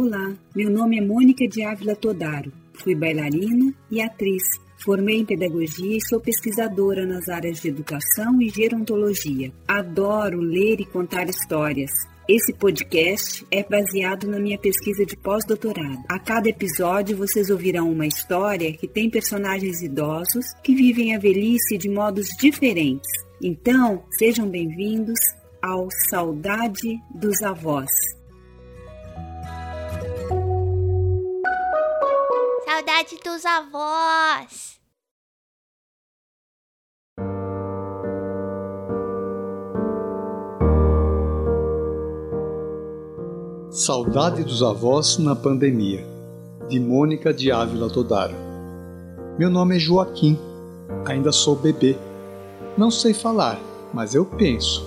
Olá, meu nome é Mônica de Ávila Todaro. Fui bailarina e atriz. Formei em pedagogia e sou pesquisadora nas áreas de educação e gerontologia. Adoro ler e contar histórias. Esse podcast é baseado na minha pesquisa de pós-doutorado. A cada episódio vocês ouvirão uma história que tem personagens idosos que vivem a velhice de modos diferentes. Então, sejam bem-vindos ao Saudade dos Avós. Saudade dos avós. Saudade dos avós na pandemia, de Mônica de Ávila Todaro. Meu nome é Joaquim, ainda sou bebê. Não sei falar, mas eu penso.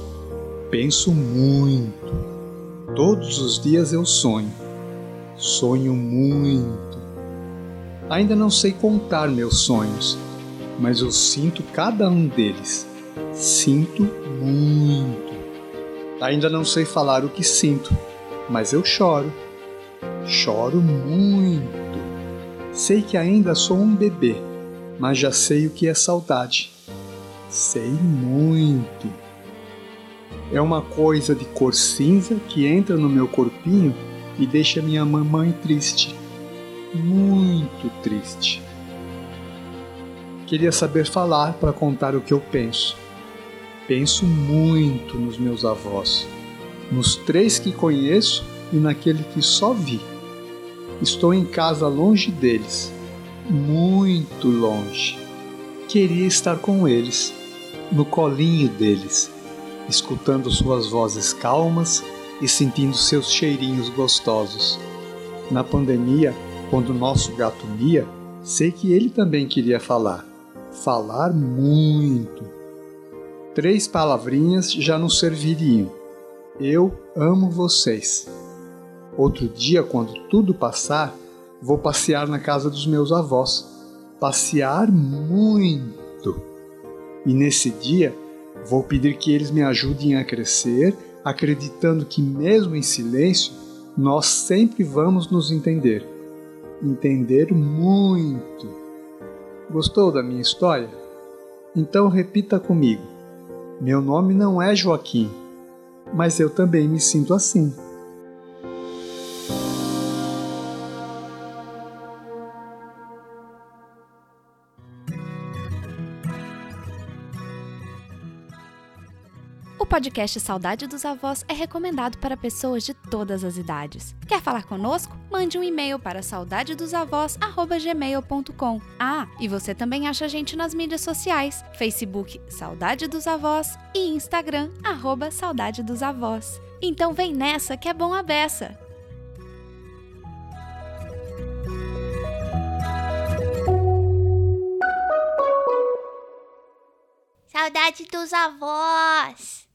Penso muito. Todos os dias eu sonho. Sonho muito. Ainda não sei contar meus sonhos, mas eu sinto cada um deles. Sinto muito. Ainda não sei falar o que sinto mas eu choro. Choro muito. Sei que ainda sou um bebê, mas já sei o que é saudade. Sei muito. É uma coisa de cor cinza que entra no meu corpinho e deixa minha mamãe triste. Muito triste. Queria saber falar para contar o que eu penso. Penso muito nos meus avós nos três que conheço e naquele que só vi. Estou em casa longe deles, muito longe. Queria estar com eles, no colinho deles, escutando suas vozes calmas e sentindo seus cheirinhos gostosos. Na pandemia, quando nosso gato mia, sei que ele também queria falar. Falar muito. Três palavrinhas já não serviriam eu amo vocês. Outro dia, quando tudo passar, vou passear na casa dos meus avós. Passear muito. E nesse dia, vou pedir que eles me ajudem a crescer, acreditando que, mesmo em silêncio, nós sempre vamos nos entender. Entender muito. Gostou da minha história? Então repita comigo. Meu nome não é Joaquim mas eu também me sinto assim. O podcast Saudade dos Avós é recomendado para pessoas de todas as idades. Quer falar conosco? Mande um e-mail para saudadedosavós@gmail.com. Ah, e você também acha a gente nas mídias sociais: Facebook Saudade dos Avós e Instagram arroba Saudade dos Avós. Então vem nessa que é bom a beça. Saudade dos avós.